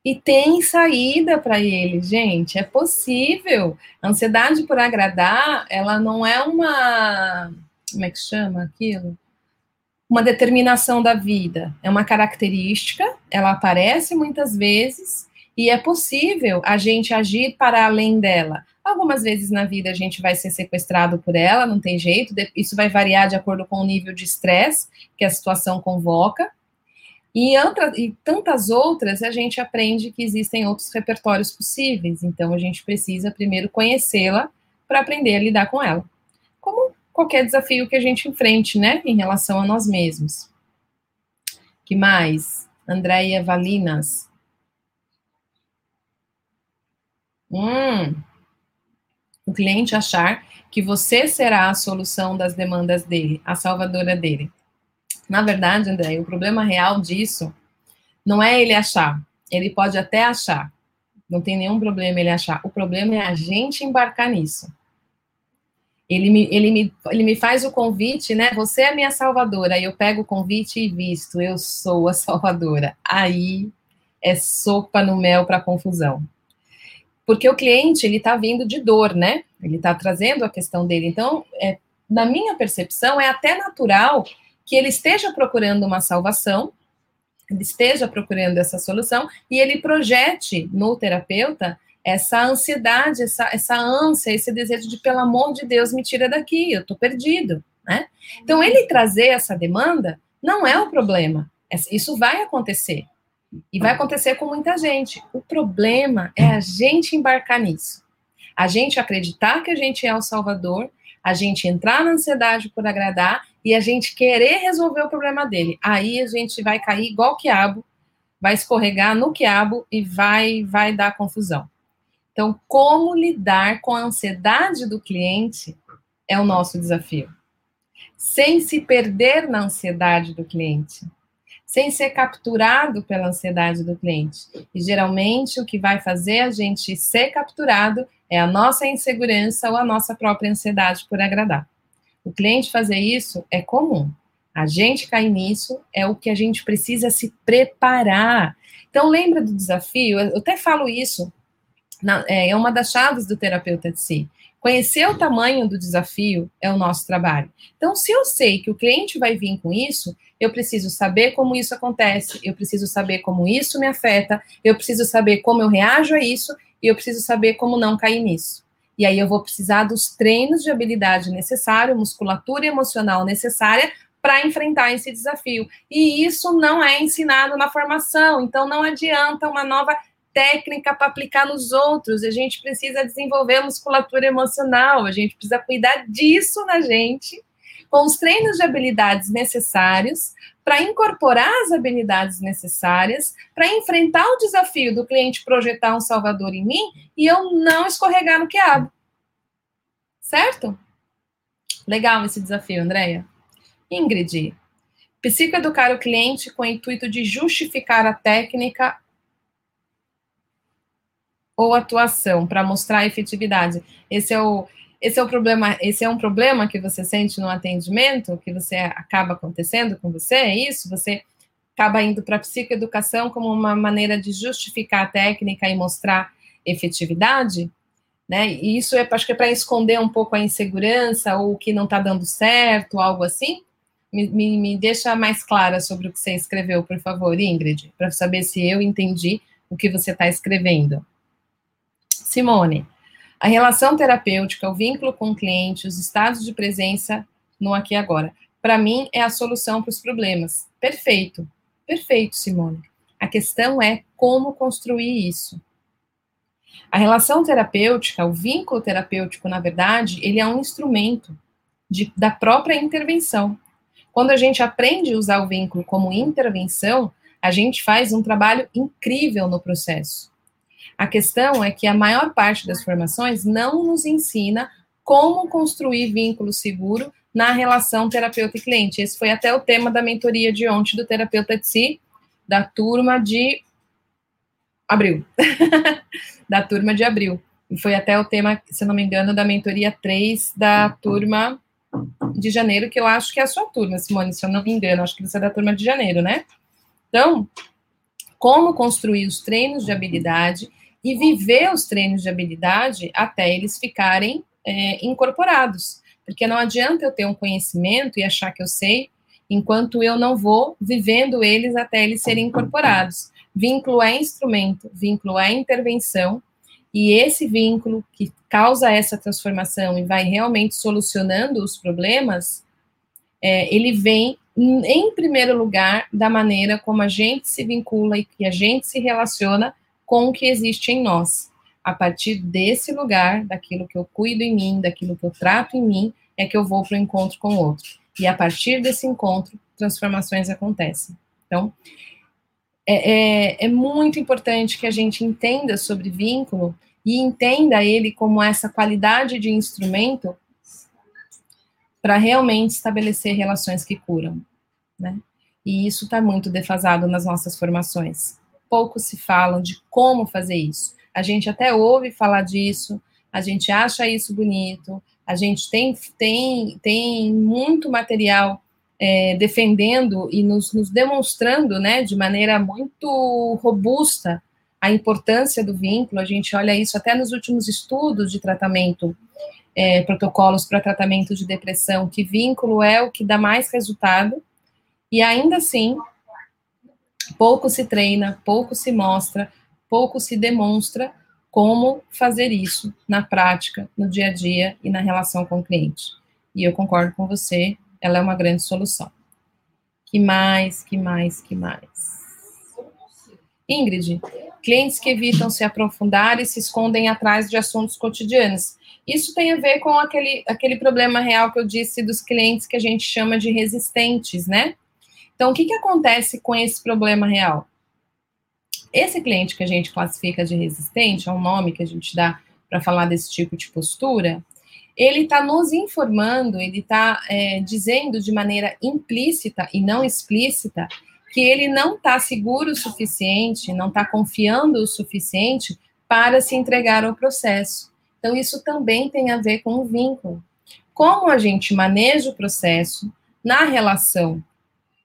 E tem saída para ele, gente, é possível. A ansiedade por agradar, ela não é uma. Como é que chama aquilo? uma determinação da vida, é uma característica, ela aparece muitas vezes e é possível a gente agir para além dela. Algumas vezes na vida a gente vai ser sequestrado por ela, não tem jeito, isso vai variar de acordo com o nível de estresse que a situação convoca. E, e tantas outras a gente aprende que existem outros repertórios possíveis, então a gente precisa primeiro conhecê-la para aprender a lidar com ela. Como qualquer desafio que a gente enfrente, né, em relação a nós mesmos. Que mais? Andréia Valinas. Hum, o cliente achar que você será a solução das demandas dele, a salvadora dele. Na verdade, André, o problema real disso não é ele achar. Ele pode até achar. Não tem nenhum problema ele achar. O problema é a gente embarcar nisso. Ele me, ele, me, ele me faz o convite, né? Você é minha salvadora. Aí eu pego o convite e visto, eu sou a salvadora. Aí é sopa no mel para confusão. Porque o cliente, ele está vindo de dor, né? Ele está trazendo a questão dele. Então, é, na minha percepção, é até natural que ele esteja procurando uma salvação, ele esteja procurando essa solução e ele projete no terapeuta essa ansiedade, essa, essa ânsia, esse desejo de, pelo amor de Deus, me tira daqui, eu estou perdido, né? Então, ele trazer essa demanda não é o problema, isso vai acontecer. E vai acontecer com muita gente. O problema é a gente embarcar nisso. A gente acreditar que a gente é o salvador, a gente entrar na ansiedade por agradar e a gente querer resolver o problema dele. Aí a gente vai cair igual quiabo, vai escorregar no quiabo e vai vai dar confusão. Então, como lidar com a ansiedade do cliente é o nosso desafio. Sem se perder na ansiedade do cliente, sem ser capturado pela ansiedade do cliente. E geralmente o que vai fazer a gente ser capturado é a nossa insegurança ou a nossa própria ansiedade por agradar. O cliente fazer isso é comum. A gente cair nisso é o que a gente precisa se preparar. Então, lembra do desafio? Eu até falo isso, é uma das chaves do terapeuta de si. Conhecer o tamanho do desafio é o nosso trabalho. Então, se eu sei que o cliente vai vir com isso, eu preciso saber como isso acontece, eu preciso saber como isso me afeta, eu preciso saber como eu reajo a isso e eu preciso saber como não cair nisso. E aí eu vou precisar dos treinos de habilidade necessário, musculatura emocional necessária para enfrentar esse desafio. E isso não é ensinado na formação, então não adianta uma nova técnica para aplicar nos outros. A gente precisa desenvolver musculatura emocional, a gente precisa cuidar disso na gente, com os treinos de habilidades necessários para incorporar as habilidades necessárias para enfrentar o desafio do cliente projetar um salvador em mim e eu não escorregar no quiabo. Certo? Legal esse desafio, Andréia. Ingrid, psicoeducar o cliente com o intuito de justificar a técnica ou atuação para mostrar a efetividade. Esse é o esse é o problema, esse é um problema que você sente no atendimento, que você acaba acontecendo com você, é isso? Você acaba indo para a psicoeducação como uma maneira de justificar a técnica e mostrar efetividade, né? E isso é, acho que é para esconder um pouco a insegurança ou o que não está dando certo, algo assim. Me, me, me deixa mais clara sobre o que você escreveu, por favor, Ingrid, para saber se eu entendi o que você está escrevendo. Simone, a relação terapêutica, o vínculo com o cliente, os estados de presença no aqui e agora. Para mim, é a solução para os problemas. Perfeito. Perfeito, Simone. A questão é como construir isso. A relação terapêutica, o vínculo terapêutico, na verdade, ele é um instrumento de, da própria intervenção. Quando a gente aprende a usar o vínculo como intervenção, a gente faz um trabalho incrível no processo. A questão é que a maior parte das formações não nos ensina como construir vínculo seguro na relação terapeuta e cliente. Esse foi até o tema da mentoria de ontem do terapeuta de si, da turma de abril. da turma de abril. E foi até o tema, se não me engano, da mentoria 3 da turma de janeiro, que eu acho que é a sua turma, Simone, se eu não me engano, acho que você é da turma de janeiro, né? Então, como construir os treinos de habilidade e viver os treinos de habilidade até eles ficarem é, incorporados. Porque não adianta eu ter um conhecimento e achar que eu sei, enquanto eu não vou vivendo eles até eles serem incorporados. Vínculo é instrumento, vínculo é intervenção, e esse vínculo que causa essa transformação e vai realmente solucionando os problemas, é, ele vem, em primeiro lugar, da maneira como a gente se vincula e que a gente se relaciona com o que existe em nós. A partir desse lugar, daquilo que eu cuido em mim, daquilo que eu trato em mim, é que eu vou para o encontro com o outro. E a partir desse encontro, transformações acontecem. Então, é, é, é muito importante que a gente entenda sobre vínculo e entenda ele como essa qualidade de instrumento para realmente estabelecer relações que curam, né? E isso está muito defasado nas nossas formações pouco se falam de como fazer isso. A gente até ouve falar disso, a gente acha isso bonito, a gente tem, tem, tem muito material é, defendendo e nos, nos demonstrando, né, de maneira muito robusta, a importância do vínculo. A gente olha isso até nos últimos estudos de tratamento, é, protocolos para tratamento de depressão, que vínculo é o que dá mais resultado. E ainda assim, pouco se treina, pouco se mostra, pouco se demonstra como fazer isso na prática, no dia a dia e na relação com o cliente. E eu concordo com você, ela é uma grande solução. Que mais, que mais, que mais? Ingrid, clientes que evitam se aprofundar e se escondem atrás de assuntos cotidianos. Isso tem a ver com aquele, aquele problema real que eu disse dos clientes que a gente chama de resistentes, né? Então, o que, que acontece com esse problema real? Esse cliente que a gente classifica de resistente, é um nome que a gente dá para falar desse tipo de postura, ele está nos informando, ele está é, dizendo de maneira implícita e não explícita que ele não está seguro o suficiente, não está confiando o suficiente para se entregar ao processo. Então, isso também tem a ver com o vínculo. Como a gente maneja o processo na relação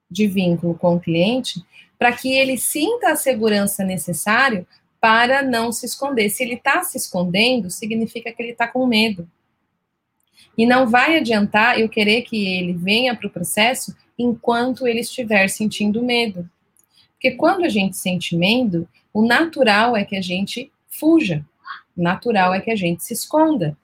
de vínculo com o cliente, para que ele sinta a segurança necessária para não se esconder. Se ele está se escondendo, significa que ele está com medo. E não vai adiantar eu querer que ele venha para o processo enquanto ele estiver sentindo medo. Porque quando a gente sente medo, o natural é que a gente fuja, o natural é que a gente se esconda.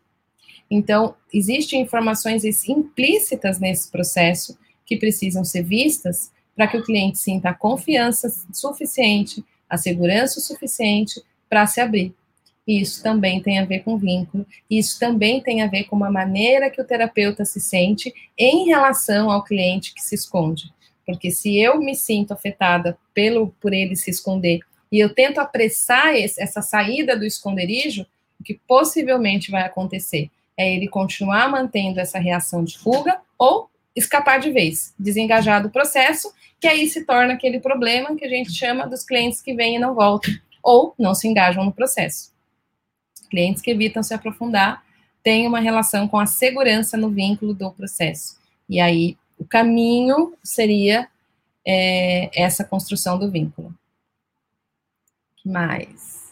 Então, existem informações implícitas nesse processo que precisam ser vistas para que o cliente sinta a confiança suficiente, a segurança suficiente para se abrir. Isso também tem a ver com vínculo, isso também tem a ver com uma maneira que o terapeuta se sente em relação ao cliente que se esconde. Porque se eu me sinto afetada pelo por ele se esconder e eu tento apressar esse, essa saída do esconderijo, o que possivelmente vai acontecer é ele continuar mantendo essa reação de fuga ou escapar de vez, desengajar do processo, que aí se torna aquele problema que a gente chama dos clientes que vêm e não voltam, ou não se engajam no processo. Clientes que evitam se aprofundar têm uma relação com a segurança no vínculo do processo. E aí, o caminho seria é, essa construção do vínculo. que mais?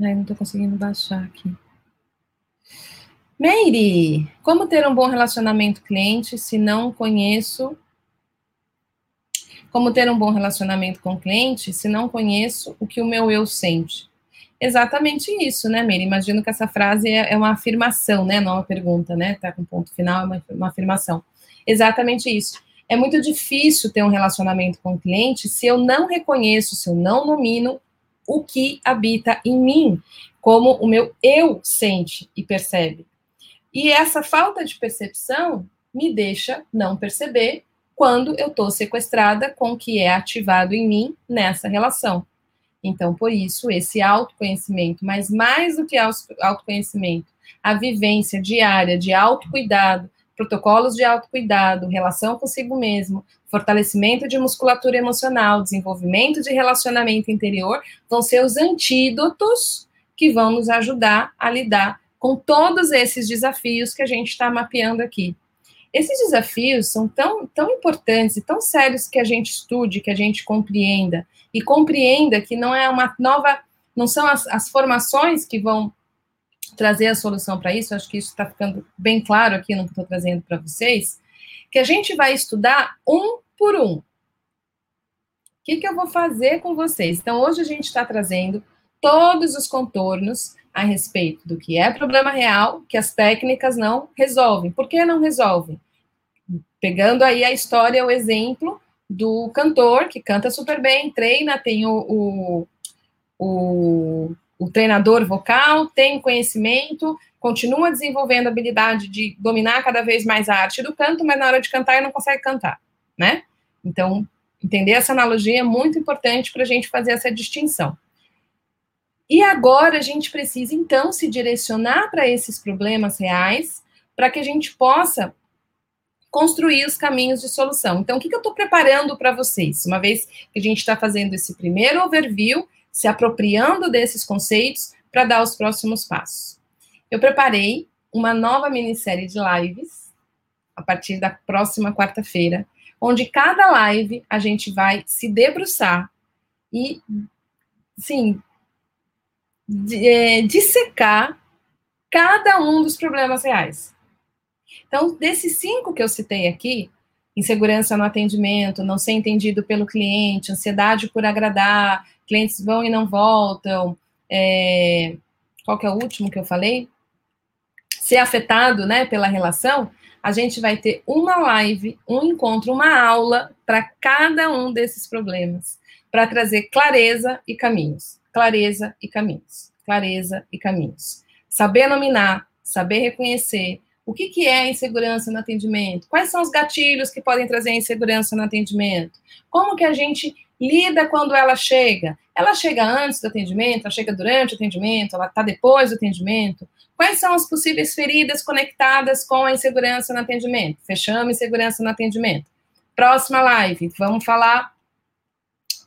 Ai, não estou conseguindo baixar aqui. Meire, como ter um bom relacionamento cliente se não conheço? Como ter um bom relacionamento com cliente se não conheço o que o meu eu sente? Exatamente isso, né, Meire? Imagino que essa frase é, é uma afirmação, né? Não é uma pergunta, né? Tá com ponto final, é uma, uma afirmação. Exatamente isso. É muito difícil ter um relacionamento com cliente se eu não reconheço, se eu não domino o que habita em mim, como o meu eu sente e percebe. E essa falta de percepção me deixa não perceber quando eu estou sequestrada com o que é ativado em mim nessa relação. Então, por isso, esse autoconhecimento, mas mais do que autoconhecimento, a vivência diária de autocuidado, protocolos de autocuidado, relação consigo mesmo, fortalecimento de musculatura emocional, desenvolvimento de relacionamento interior, vão ser os antídotos que vão nos ajudar a lidar com todos esses desafios que a gente está mapeando aqui. Esses desafios são tão, tão importantes e tão sérios que a gente estude, que a gente compreenda, e compreenda que não é uma nova, não são as, as formações que vão trazer a solução para isso, acho que isso está ficando bem claro aqui no que estou trazendo para vocês, que a gente vai estudar um por um. O que, que eu vou fazer com vocês? Então, hoje a gente está trazendo todos os contornos a respeito do que é problema real, que as técnicas não resolvem. Por que não resolvem? Pegando aí a história, o exemplo do cantor que canta super bem, treina, tem o, o, o, o treinador vocal, tem conhecimento, continua desenvolvendo a habilidade de dominar cada vez mais a arte do canto, mas na hora de cantar ele não consegue cantar, né? Então, entender essa analogia é muito importante para a gente fazer essa distinção. E agora a gente precisa, então, se direcionar para esses problemas reais, para que a gente possa construir os caminhos de solução. Então, o que, que eu estou preparando para vocês? Uma vez que a gente está fazendo esse primeiro overview, se apropriando desses conceitos para dar os próximos passos. Eu preparei uma nova minissérie de lives a partir da próxima quarta-feira, onde cada live a gente vai se debruçar e, sim, de, é, dissecar cada um dos problemas reais. Então, desses cinco que eu citei aqui, insegurança no atendimento, não ser entendido pelo cliente, ansiedade por agradar, clientes vão e não voltam, é, qual que é o último que eu falei? ser afetado, né, pela relação, a gente vai ter uma live, um encontro, uma aula para cada um desses problemas, para trazer clareza e caminhos. Clareza e caminhos. Clareza e caminhos. Saber nominar, saber reconhecer, o que, que é insegurança no atendimento? Quais são os gatilhos que podem trazer insegurança no atendimento? Como que a gente lida quando ela chega? Ela chega antes do atendimento, ela chega durante o atendimento, ela está depois do atendimento? Quais são as possíveis feridas conectadas com a insegurança no atendimento? Fechamos insegurança no atendimento. Próxima live, vamos falar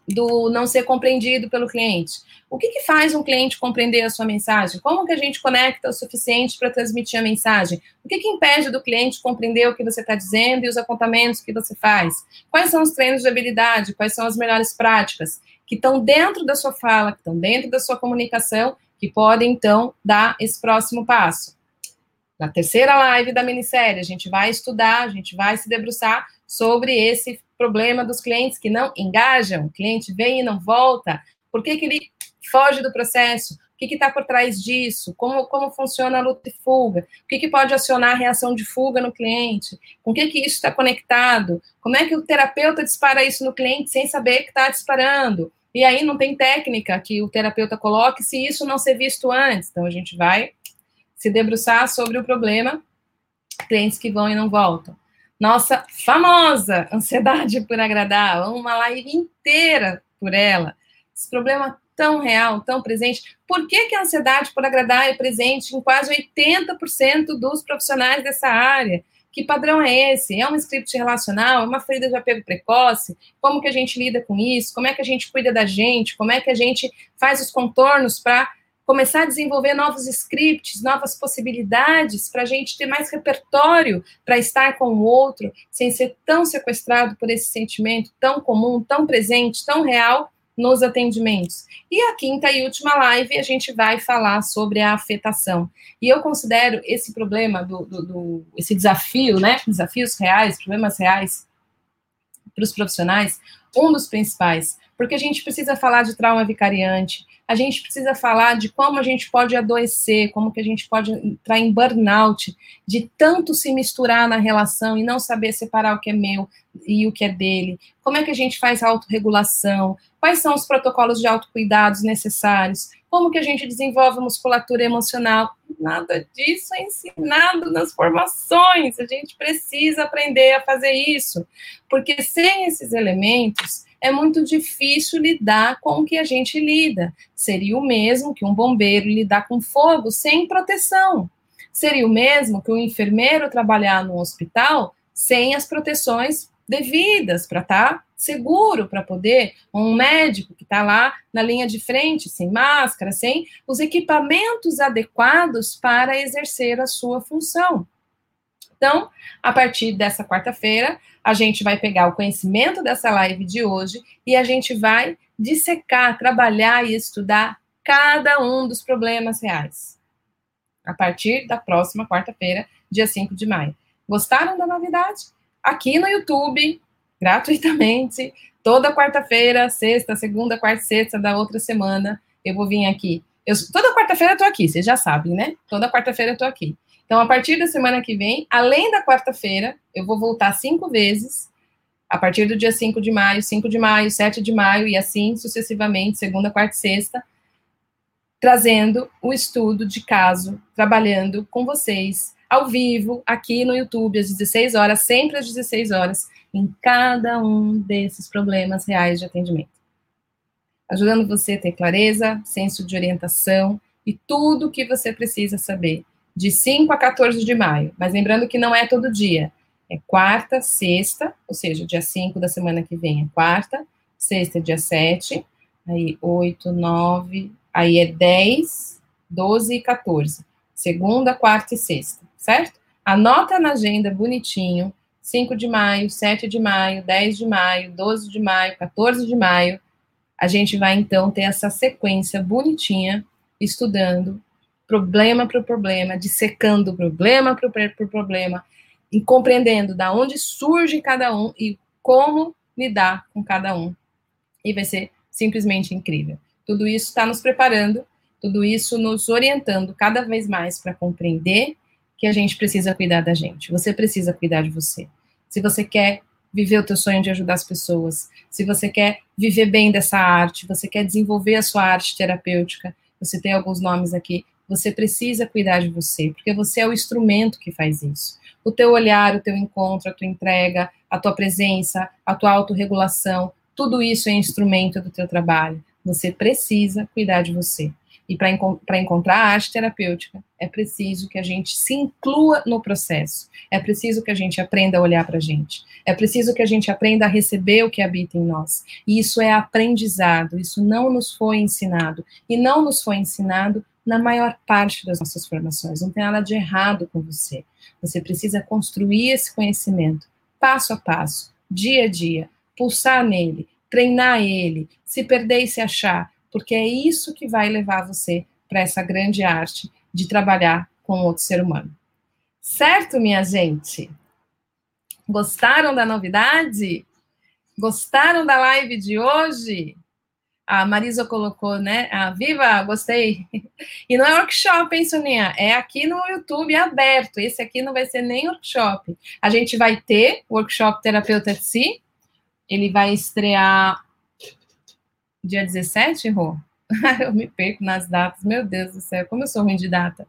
do não ser compreendido pelo cliente. O que, que, faz um cliente compreender a sua mensagem? Como que a gente conecta o suficiente para transmitir a mensagem? O que, que impede do cliente compreender o que você está dizendo e os apontamentos que você faz? Quais são os treinos de habilidade? Quais são as melhores práticas que estão dentro da sua fala, que estão dentro da sua comunicação, que podem, então, dar esse próximo passo? Na terceira live da minissérie, a gente vai estudar, a gente vai se debruçar sobre esse problema dos clientes que não engajam, o cliente vem e não volta, por que, que ele foge do processo? O que está por trás disso? Como, como funciona a luta e fuga? O que, que pode acionar a reação de fuga no cliente? Com o que, que isso está conectado? Como é que o terapeuta dispara isso no cliente sem saber que está disparando? E aí não tem técnica que o terapeuta coloque se isso não ser visto antes. Então a gente vai se debruçar sobre o problema, clientes que vão e não voltam nossa famosa ansiedade por agradar, uma live inteira por ela. Esse problema tão real, tão presente. Por que, que a ansiedade por agradar é presente em quase 80% dos profissionais dessa área? Que padrão é esse? É um script relacional? É uma ferida de apego precoce? Como que a gente lida com isso? Como é que a gente cuida da gente? Como é que a gente faz os contornos para começar a desenvolver novos scripts, novas possibilidades, para a gente ter mais repertório para estar com o outro, sem ser tão sequestrado por esse sentimento tão comum, tão presente, tão real nos atendimentos. E a quinta e última live a gente vai falar sobre a afetação. E eu considero esse problema do, do, do esse desafio, né? Desafios reais, problemas reais para os profissionais, um dos principais, porque a gente precisa falar de trauma vicariante, a gente precisa falar de como a gente pode adoecer, como que a gente pode entrar em burnout, de tanto se misturar na relação e não saber separar o que é meu e o que é dele. Como é que a gente faz a autorregulação? Quais são os protocolos de autocuidados necessários? Como que a gente desenvolve musculatura emocional? Nada disso é ensinado nas formações. A gente precisa aprender a fazer isso, porque sem esses elementos é muito difícil lidar com o que a gente lida. Seria o mesmo que um bombeiro lidar com fogo sem proteção. Seria o mesmo que um enfermeiro trabalhar no hospital sem as proteções devidas para estar tá seguro para poder, um médico que está lá na linha de frente, sem máscara, sem os equipamentos adequados para exercer a sua função. Então, a partir dessa quarta-feira, a gente vai pegar o conhecimento dessa live de hoje e a gente vai dissecar, trabalhar e estudar cada um dos problemas reais. A partir da próxima quarta-feira, dia 5 de maio. Gostaram da novidade? Aqui no YouTube, gratuitamente, toda quarta-feira, sexta, segunda, quarta, sexta da outra semana, eu vou vir aqui. Eu, toda quarta-feira eu tô aqui, vocês já sabem, né? Toda quarta-feira eu tô aqui. Então, a partir da semana que vem, além da quarta-feira, eu vou voltar cinco vezes, a partir do dia 5 de maio, 5 de maio, 7 de maio, e assim sucessivamente, segunda, quarta e sexta, trazendo o estudo de caso, trabalhando com vocês, ao vivo, aqui no YouTube, às 16 horas, sempre às 16 horas, em cada um desses problemas reais de atendimento. Ajudando você a ter clareza, senso de orientação e tudo o que você precisa saber de 5 a 14 de maio. Mas lembrando que não é todo dia. É quarta, sexta, ou seja, dia 5 da semana que vem é quarta, sexta é dia 7, aí 8, 9, aí é 10, 12 e 14. Segunda, quarta e sexta, certo? Anota na agenda bonitinho, 5 de maio, 7 de maio, 10 de maio, 12 de maio, 14 de maio. A gente vai então ter essa sequência bonitinha estudando problema por problema, dissecando problema por, por problema, e compreendendo da onde surge cada um e como lidar com cada um. E vai ser simplesmente incrível. Tudo isso está nos preparando, tudo isso nos orientando cada vez mais para compreender que a gente precisa cuidar da gente. Você precisa cuidar de você. Se você quer viver o teu sonho de ajudar as pessoas, se você quer viver bem dessa arte, você quer desenvolver a sua arte terapêutica, você tem alguns nomes aqui, você precisa cuidar de você, porque você é o instrumento que faz isso. O teu olhar, o teu encontro, a tua entrega, a tua presença, a tua autorregulação, tudo isso é instrumento do teu trabalho. Você precisa cuidar de você. E para encontrar a arte terapêutica, é preciso que a gente se inclua no processo. É preciso que a gente aprenda a olhar para a gente. É preciso que a gente aprenda a receber o que habita em nós. E isso é aprendizado, isso não nos foi ensinado. E não nos foi ensinado na maior parte das nossas formações. Não tem nada de errado com você. Você precisa construir esse conhecimento, passo a passo, dia a dia, pulsar nele, treinar ele, se perder e se achar, porque é isso que vai levar você para essa grande arte de trabalhar com outro ser humano. Certo, minha gente? Gostaram da novidade? Gostaram da live de hoje? A Marisa colocou, né? A Viva, gostei. E não é workshop, hein, Soninha? É aqui no YouTube aberto. Esse aqui não vai ser nem workshop. A gente vai ter workshop Terapeuta de Si. Ele vai estrear dia 17, Rô? eu me perco nas datas, meu Deus do céu, como eu sou ruim de data.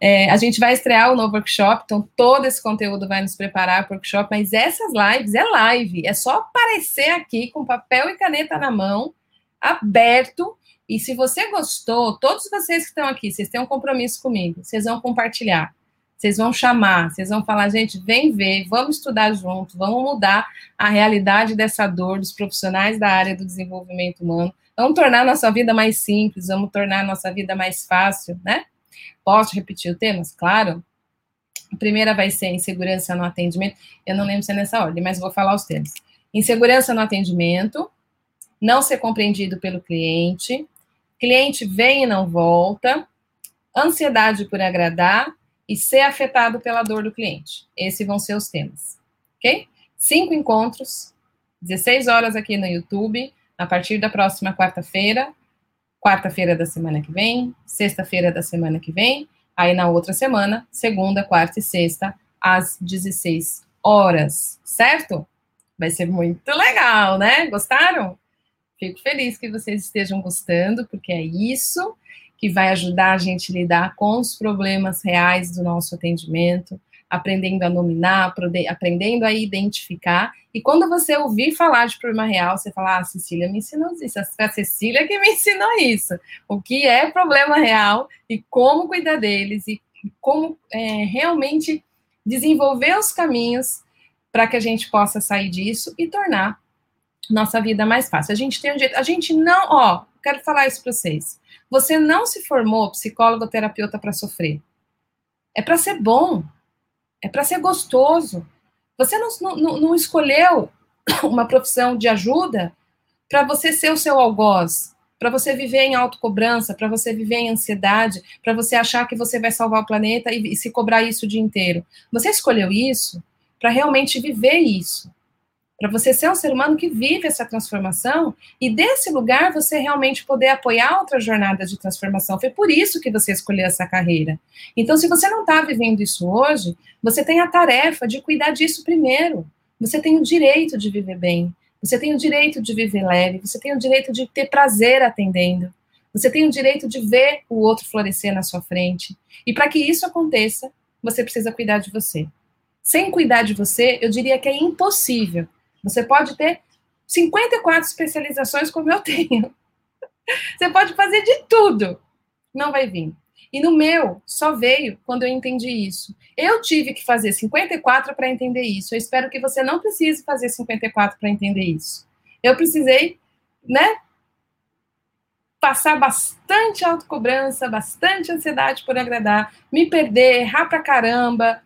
É, a gente vai estrear o novo workshop, então todo esse conteúdo vai nos preparar para o workshop, mas essas lives é live, é só aparecer aqui com papel e caneta na mão, aberto, e se você gostou, todos vocês que estão aqui, vocês têm um compromisso comigo, vocês vão compartilhar. Vocês vão chamar, vocês vão falar, gente, vem ver, vamos estudar juntos, vamos mudar a realidade dessa dor dos profissionais da área do desenvolvimento humano. Vamos tornar a nossa vida mais simples, vamos tornar a nossa vida mais fácil, né? Posso repetir o tema? Claro. A primeira vai ser insegurança no atendimento. Eu não lembro se é nessa ordem, mas vou falar os temas. Insegurança no atendimento, não ser compreendido pelo cliente, cliente vem e não volta, ansiedade por agradar e ser afetado pela dor do cliente. Esses vão ser os temas, ok? Cinco encontros, 16 horas aqui no YouTube, a partir da próxima quarta-feira, quarta-feira da semana que vem, sexta-feira da semana que vem, aí na outra semana, segunda, quarta e sexta, às 16 horas, certo? Vai ser muito legal, né? Gostaram? Fico feliz que vocês estejam gostando, porque é isso que vai ajudar a gente a lidar com os problemas reais do nosso atendimento, aprendendo a nominar, aprendendo a identificar. E quando você ouvir falar de problema real, você fala, ah, a Cecília me ensinou isso, a Cecília que me ensinou isso. O que é problema real e como cuidar deles e como é, realmente desenvolver os caminhos para que a gente possa sair disso e tornar nossa vida mais fácil. A gente tem um jeito, a gente não, ó, quero falar isso para vocês. Você não se formou psicólogo ou terapeuta para sofrer. É para ser bom. É para ser gostoso. Você não, não, não escolheu uma profissão de ajuda para você ser o seu algoz, para você viver em autocobrança, para você viver em ansiedade, para você achar que você vai salvar o planeta e, e se cobrar isso o dia inteiro. Você escolheu isso para realmente viver isso para você ser um ser humano que vive essa transformação e desse lugar você realmente poder apoiar outras jornadas de transformação. Foi por isso que você escolheu essa carreira. Então, se você não está vivendo isso hoje, você tem a tarefa de cuidar disso primeiro. Você tem o direito de viver bem, você tem o direito de viver leve, você tem o direito de ter prazer atendendo, você tem o direito de ver o outro florescer na sua frente. E para que isso aconteça, você precisa cuidar de você. Sem cuidar de você, eu diria que é impossível você pode ter 54 especializações como eu tenho. Você pode fazer de tudo. Não vai vir. E no meu, só veio quando eu entendi isso. Eu tive que fazer 54 para entender isso. Eu espero que você não precise fazer 54 para entender isso. Eu precisei, né? Passar bastante autocobrança, bastante ansiedade por agradar, me perder, errar pra caramba,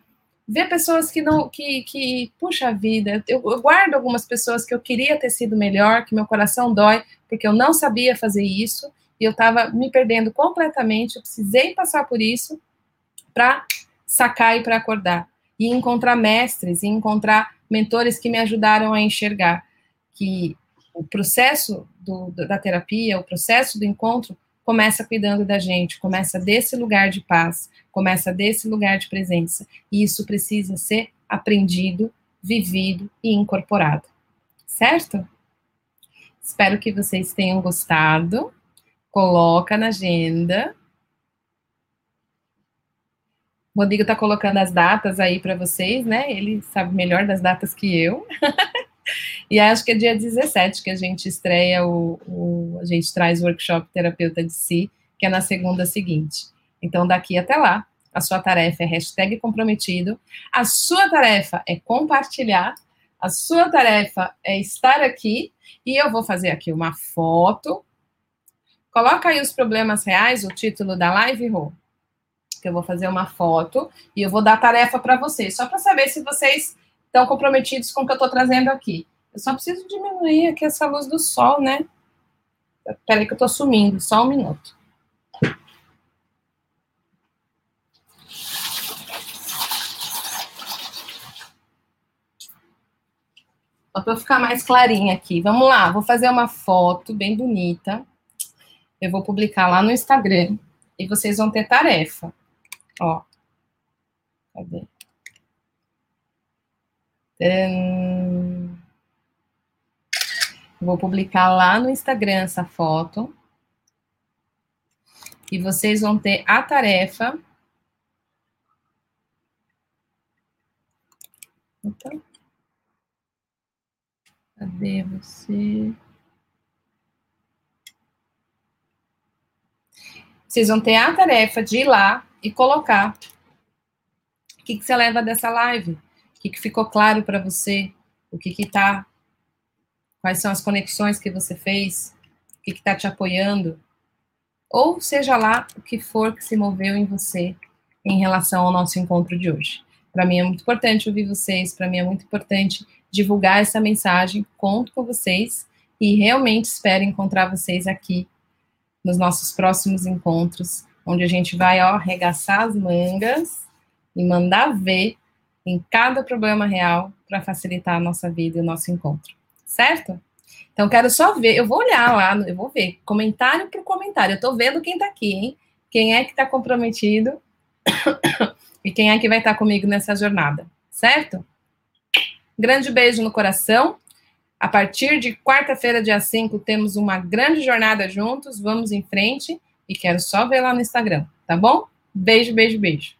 ver pessoas que não, que, que puxa vida, eu, eu, guardo algumas pessoas que eu queria ter sido melhor, que meu coração dói, porque eu não sabia fazer isso, e eu estava me perdendo completamente, eu precisei passar por isso para sacar e para acordar, e encontrar mestres, e encontrar mentores que me ajudaram a enxergar que o processo do, da terapia, o processo do encontro, começa cuidando da gente, começa desse lugar de paz, começa desse lugar de presença. E isso precisa ser aprendido, vivido e incorporado. Certo? Espero que vocês tenham gostado. Coloca na agenda. O Rodrigo está colocando as datas aí para vocês, né? Ele sabe melhor das datas que eu. e acho que é dia 17 que a gente estreia o, o, a gente traz o workshop terapeuta de si, que é na segunda seguinte. Então, daqui até lá, a sua tarefa é hashtag comprometido, a sua tarefa é compartilhar, a sua tarefa é estar aqui, e eu vou fazer aqui uma foto. Coloca aí os problemas reais, o título da live, Rô que eu vou fazer uma foto e eu vou dar tarefa para vocês, só para saber se vocês estão comprometidos com o que eu estou trazendo aqui. Eu só preciso diminuir aqui essa luz do sol, né? Peraí que eu estou sumindo, só um minuto. Para ficar mais clarinha aqui. Vamos lá, vou fazer uma foto bem bonita. Eu vou publicar lá no Instagram. E vocês vão ter tarefa. Ó. Cadê? Vou publicar lá no Instagram essa foto. E vocês vão ter a tarefa. Então, cadê você? Vocês vão ter a tarefa de ir lá e colocar. O que, que você leva dessa live? Que, que ficou claro para você? O que está? Quais são as conexões que você fez? O que está te apoiando? Ou seja lá o que for que se moveu em você em relação ao nosso encontro de hoje. Para mim é muito importante ouvir vocês, para mim é muito importante divulgar essa mensagem, conto com vocês e realmente espero encontrar vocês aqui nos nossos próximos encontros onde a gente vai ó, arregaçar as mangas e mandar ver em cada problema real para facilitar a nossa vida e o nosso encontro, certo? Então, quero só ver, eu vou olhar lá, eu vou ver, comentário por comentário, eu estou vendo quem está aqui, hein? Quem é que está comprometido e quem é que vai estar tá comigo nessa jornada, certo? Grande beijo no coração. A partir de quarta-feira, dia 5, temos uma grande jornada juntos, vamos em frente. E quero só ver lá no Instagram, tá bom? Beijo, beijo, beijo.